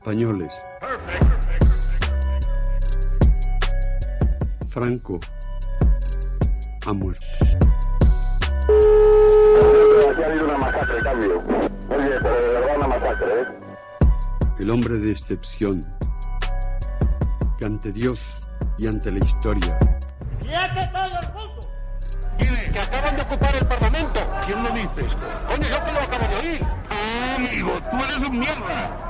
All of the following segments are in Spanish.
españoles. Franco ha muerto. Aquí ha habido una masacre, cambio. Oye, pero de verdad una masacre, ¿eh? El hombre de excepción, que ante Dios y ante la historia que acaban de ocupar el Parlamento. ¿Quién lo dice? Coño, yo que lo acabo de oír. Ah, amigo, tú eres un mierda.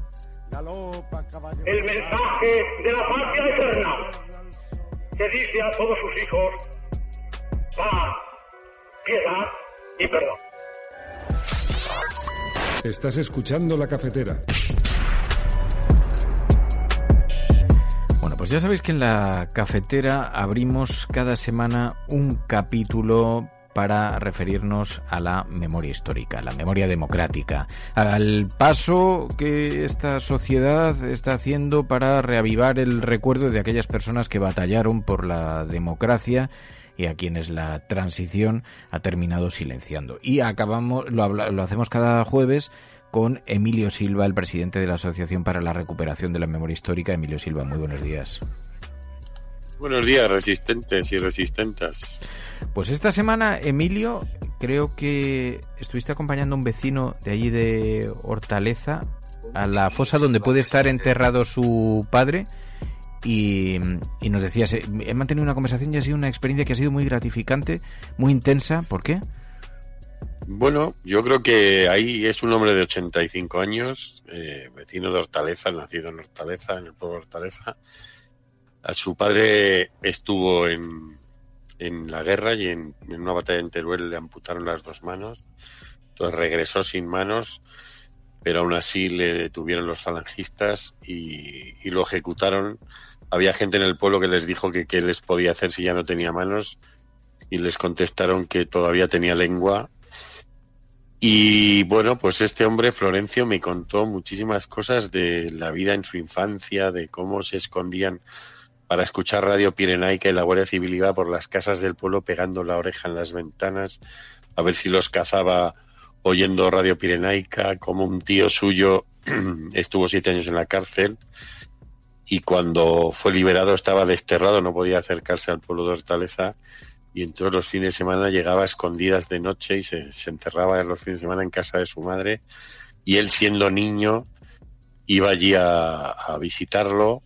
El mensaje de la patria eterna que dice a todos sus hijos paz, piedad y perdón. Estás escuchando la cafetera. Bueno, pues ya sabéis que en la cafetera abrimos cada semana un capítulo para referirnos a la memoria histórica, la memoria democrática, al paso que esta sociedad está haciendo para reavivar el recuerdo de aquellas personas que batallaron por la democracia y a quienes la transición ha terminado silenciando. Y acabamos, lo, lo hacemos cada jueves con Emilio Silva, el presidente de la Asociación para la Recuperación de la Memoria Histórica. Emilio Silva, muy buenos días. Buenos días, resistentes y resistentas. Pues esta semana, Emilio, creo que estuviste acompañando a un vecino de allí de Hortaleza a la fosa donde puede estar enterrado su padre y, y nos decías, eh, he mantenido una conversación y ha sido una experiencia que ha sido muy gratificante, muy intensa. ¿Por qué? Bueno, yo creo que ahí es un hombre de 85 años, eh, vecino de Hortaleza, nacido en Hortaleza, en el pueblo de Hortaleza. A su padre estuvo en, en la guerra y en, una batalla en Teruel le amputaron las dos manos. Entonces regresó sin manos, pero aún así le detuvieron los falangistas y, y lo ejecutaron. Había gente en el pueblo que les dijo que qué les podía hacer si ya no tenía manos y les contestaron que todavía tenía lengua y bueno, pues este hombre, Florencio, me contó muchísimas cosas de la vida en su infancia, de cómo se escondían para escuchar Radio Pirenaica y la Guardia Civil iba por las casas del pueblo pegando la oreja en las ventanas a ver si los cazaba oyendo Radio Pirenaica, como un tío suyo estuvo siete años en la cárcel y cuando fue liberado estaba desterrado, no podía acercarse al pueblo de Hortaleza y en todos los fines de semana llegaba a escondidas de noche y se, se enterraba en los fines de semana en casa de su madre y él siendo niño iba allí a visitarlo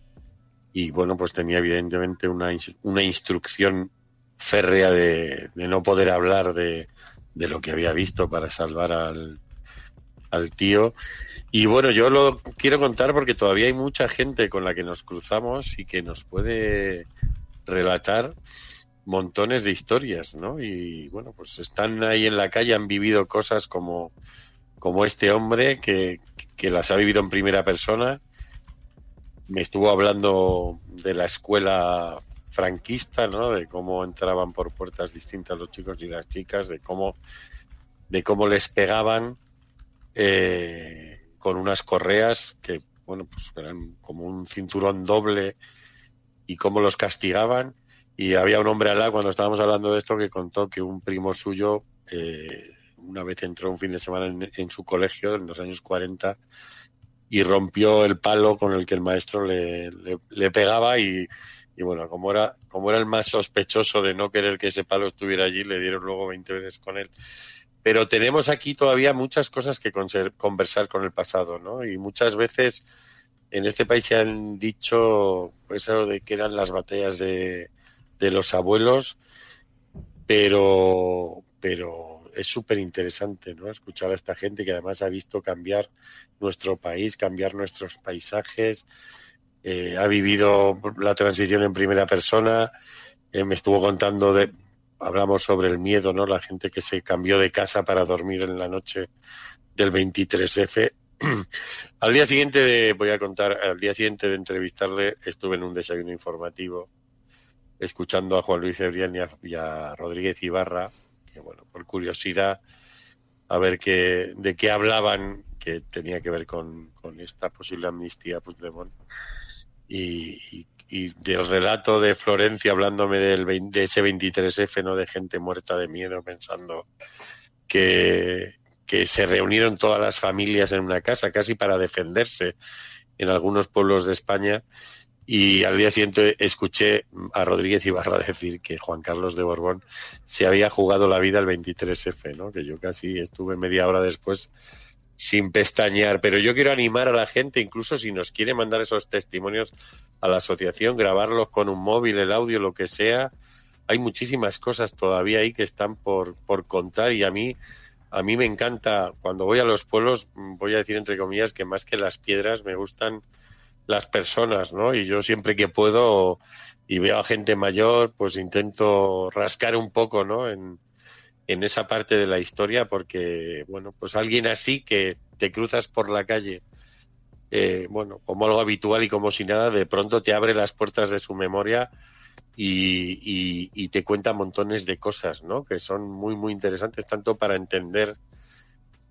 y bueno pues tenía evidentemente una, una instrucción férrea de, de no poder hablar de, de lo que había visto para salvar al, al tío y bueno yo lo quiero contar porque todavía hay mucha gente con la que nos cruzamos y que nos puede relatar montones de historias, ¿no? Y bueno, pues están ahí en la calle, han vivido cosas como, como este hombre que, que las ha vivido en primera persona. Me estuvo hablando de la escuela franquista, ¿no? De cómo entraban por puertas distintas los chicos y las chicas, de cómo, de cómo les pegaban eh, con unas correas que, bueno, pues eran como un cinturón doble y cómo los castigaban. Y había un hombre al cuando estábamos hablando de esto que contó que un primo suyo eh, una vez entró un fin de semana en, en, su colegio en los años 40 y rompió el palo con el que el maestro le, le, pegaba y, y, bueno, como era, como era el más sospechoso de no querer que ese palo estuviera allí, le dieron luego 20 veces con él. Pero tenemos aquí todavía muchas cosas que conversar con el pasado, ¿no? Y muchas veces en este país se han dicho pues eso de que eran las batallas de, de los abuelos pero, pero es súper interesante, ¿no? Escuchar a esta gente que además ha visto cambiar nuestro país, cambiar nuestros paisajes, eh, ha vivido la transición en primera persona, eh, me estuvo contando de, hablamos sobre el miedo, ¿no? La gente que se cambió de casa para dormir en la noche del 23F. al día siguiente de, voy a contar, al día siguiente de entrevistarle, estuve en un desayuno informativo escuchando a Juan Luis Ebrián y a, Rodríguez Ibarra, que bueno, por curiosidad, a ver qué, de qué hablaban, que tenía que ver con, esta posible amnistía Puigdemont. Y, y, del relato de Florencia hablándome del, de ese 23F, ¿no? De gente muerta de miedo pensando que, que se reunieron todas las familias en una casa, casi para defenderse en algunos pueblos de España y al día siguiente escuché a Rodríguez Ibarra decir que Juan Carlos de Borbón se había jugado la vida el 23F, ¿no? Que yo casi estuve media hora después sin pestañear, pero yo quiero animar a la gente, incluso si nos quiere mandar esos testimonios a la asociación, grabarlos con un móvil, el audio, lo que sea. Hay muchísimas cosas todavía ahí que están por, por contar y a mí a mí me encanta cuando voy a los pueblos, voy a decir entre comillas que más que las piedras me gustan las personas, ¿no? Y yo siempre que puedo y veo a gente mayor, pues intento rascar un poco, ¿no? En, en esa parte de la historia, porque, bueno, pues alguien así que te cruzas por la calle, eh, bueno, como algo habitual y como si nada, de pronto te abre las puertas de su memoria y, y, y te cuenta montones de cosas, ¿no? Que son muy, muy interesantes, tanto para entender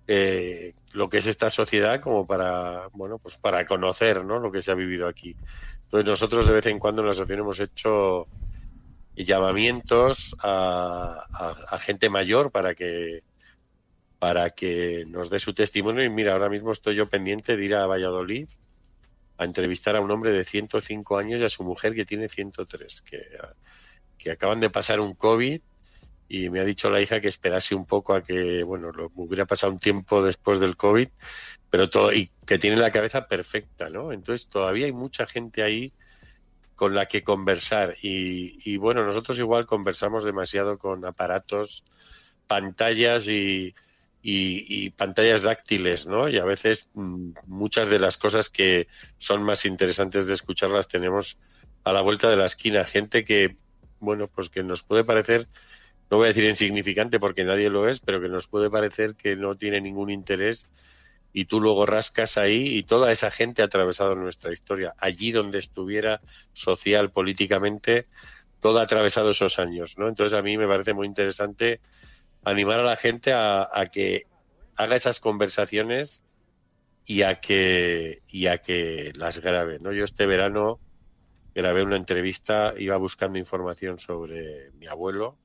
eh, lo que es esta sociedad como para, bueno, pues para conocer, ¿no? Lo que se ha vivido aquí. Entonces nosotros de vez en cuando en la asociación hemos hecho llamamientos a, gente mayor para que para que nos dé su testimonio y mira, ahora mismo estoy yo pendiente de ir a Valladolid a entrevistar a un hombre de 105 años y a su mujer que tiene 103, que, que acaban de pasar un COVID y me ha dicho la hija que esperase un poco a que, bueno, lo, hubiera pasado un tiempo después del COVID, pero todo, y que tiene la cabeza perfecta, ¿no? Entonces todavía hay mucha gente ahí con la que conversar y, y bueno, nosotros igual conversamos demasiado con aparatos, pantallas y, y, pantallas dáctiles, ¿no? Y a veces mm, muchas de las cosas que son más interesantes de escuchar las tenemos a la vuelta de la esquina. Gente que, bueno, pues que nos puede parecer no voy a decir insignificante porque nadie lo es, pero que nos puede parecer que no tiene ningún interés y tú luego rascas ahí y toda esa gente ha atravesado nuestra historia. Allí donde estuviera social, políticamente, todo ha atravesado esos años, ¿no? Entonces a mí me parece muy interesante animar a la gente a, que haga esas conversaciones y a que y a que las grabe, ¿no? Yo este verano grabé una entrevista, iba buscando información sobre mi abuelo,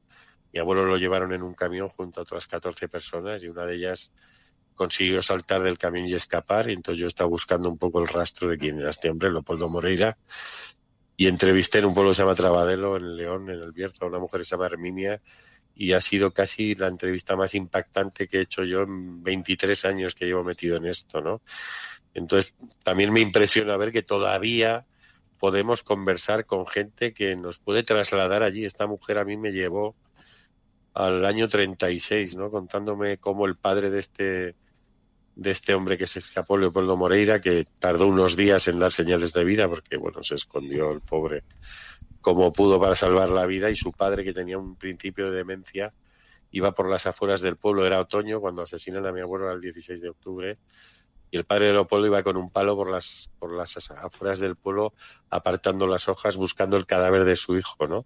mi abuelo lo llevaron en un camión junto a otras 14 personas y una de ellas consiguió saltar del camión y escapar. Y entonces yo estaba buscando un poco el rastro de quién era este hombre, Leopoldo Moreira. Y entrevisté en un pueblo que se llama Trabadelo, en León, en el Bierzo, a una mujer que se llama Herminia. Y ha sido casi la entrevista más impactante que he hecho yo en 23 años que llevo metido en esto, ¿no? Entonces, también me impresiona ver que todavía podemos conversar con gente que nos puede trasladar allí. Esta mujer a mí me llevó al año 36, ¿no? Contándome cómo el padre de este de este hombre que se escapó, Leopoldo Moreira, que tardó unos días en dar señales de vida porque, bueno, se escondió el pobre como pudo para salvar la vida y su padre, que tenía un principio de demencia, iba por las afueras del pueblo, era otoño, cuando asesinan a mi abuelo el 16 de octubre, y el padre de Leopoldo iba con un palo por las, por las afueras del pueblo, apartando las hojas, buscando el cadáver de su hijo, ¿no?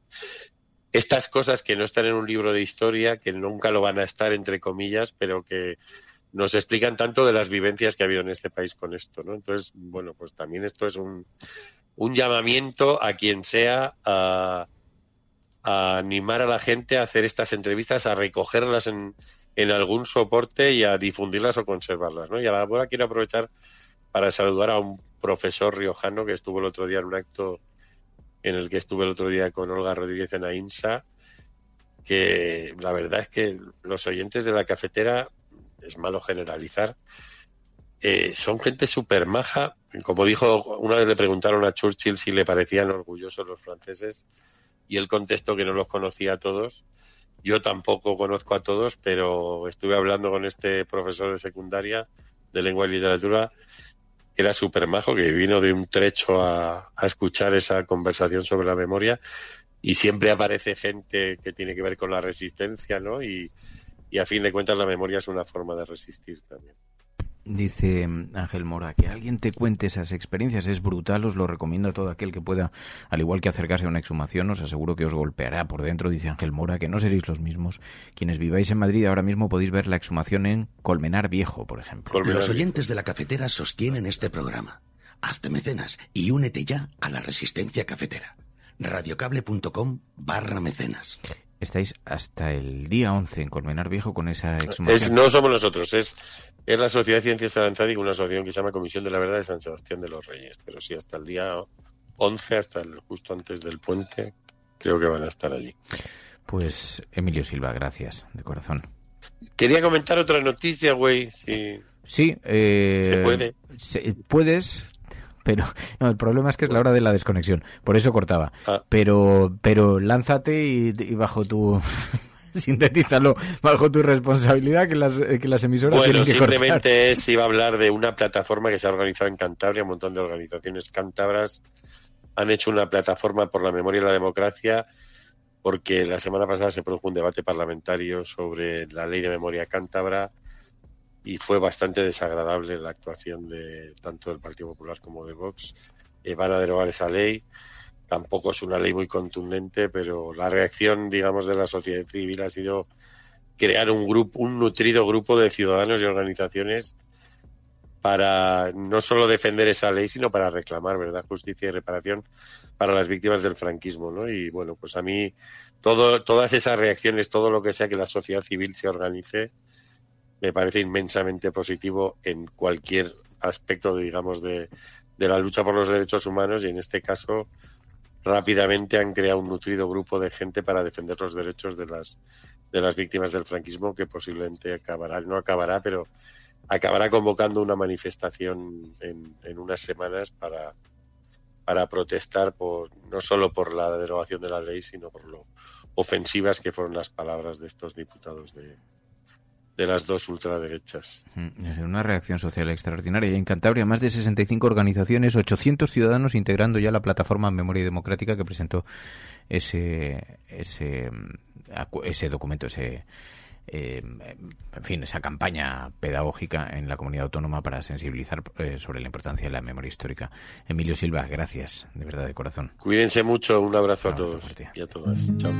Estas cosas que no están en un libro de historia, que nunca lo van a estar, entre comillas, pero que nos explican tanto de las vivencias que ha habido en este país con esto, ¿no? Entonces, bueno, pues también esto es un, un llamamiento a quien sea a, animar a la gente a hacer estas entrevistas, a recogerlas en, en algún soporte y a difundirlas o conservarlas, ¿no? Y a la hora quiero aprovechar para saludar a un profesor riojano que estuvo el otro día en un acto en el que estuve el otro día con Olga Rodríguez en AINSA, que la verdad es que los oyentes de la cafetera, es malo generalizar, eh, son gente súper maja. Como dijo, una vez le preguntaron a Churchill si le parecían orgullosos los franceses y él contestó que no los conocía a todos Yo tampoco conozco a todos, pero estuve hablando con este profesor de secundaria de lengua y literatura, era súper majo, que vino de un trecho a, a escuchar esa conversación sobre la memoria y siempre aparece gente que tiene que ver con la resistencia, ¿no? Y, y a fin de cuentas la memoria es una forma de resistir también. Dice Ángel Mora, que alguien te cuente esas experiencias es brutal, os lo recomiendo a todo aquel que pueda, al igual que acercarse a una exhumación, os aseguro que os golpeará por dentro, dice Ángel Mora, que no seréis los mismos. Quienes viváis en Madrid ahora mismo podéis ver la exhumación en Colmenar Viejo, por ejemplo. los oyentes de la cafetera sostienen este programa. Hazte mecenas y únete ya a la resistencia cafetera. radiocable.com barra mecenas estáis hasta el día 11 en Colmenar Viejo con esa exhumación. no somos nosotros, es, es la Sociedad de Ciencias Aranzadi, una asociación que se llama Comisión de la Verdad de San Sebastián de los Reyes. Pero sí, hasta el día 11, hasta el, justo antes del puente, creo que van a estar allí. Pues Emilio Silva, gracias, de corazón. Quería comentar otra noticia, güey. Sí, sí eh, se puede. puedes, pero no, el problema es que es la hora de la desconexión, por eso cortaba. Ah. Pero, pero lánzate y, bajo tu sintetízalo bajo tu responsabilidad que las, que las emisoras bueno, tienen que simplemente es iba a hablar de una plataforma que se ha organizado en Cantabria, un montón de organizaciones cántabras han hecho una plataforma por la memoria y la democracia porque la semana pasada se produjo un debate parlamentario sobre la ley de memoria cántabra y fue bastante desagradable la actuación de tanto del Partido Popular como de Vox. Eh, van a derogar esa ley. Tampoco es una ley muy contundente, pero la reacción, digamos, de la sociedad civil ha sido crear un grupo, un nutrido grupo de ciudadanos y organizaciones para no solo defender esa ley, sino para reclamar, ¿verdad?, justicia y reparación para las víctimas del franquismo, ¿no? Y bueno, pues a mí todo, todas esas reacciones, todo lo que sea que la sociedad civil se organice, me parece inmensamente positivo en cualquier aspecto, digamos, de, de la lucha por los derechos humanos y en este caso rápidamente han creado un nutrido grupo de gente para defender los derechos de las de las víctimas del franquismo que posiblemente acabará, no acabará, pero acabará convocando una manifestación en, en unas semanas para, para protestar por no solo por la derogación de la ley, sino por lo ofensivas que fueron las palabras de estos diputados de, de las dos ultraderechas. Es una reacción social extraordinaria. Y en Cantabria, más de 65 organizaciones, 800 ciudadanos integrando ya la plataforma Memoria Democrática que presentó ese, ese, ese documento, ese, eh, en fin, esa campaña pedagógica en la comunidad autónoma para sensibilizar eh, sobre la importancia de la memoria histórica. Emilio Silva, gracias, de verdad, de corazón. Cuídense mucho, un abrazo, a todos y a todas. Chao.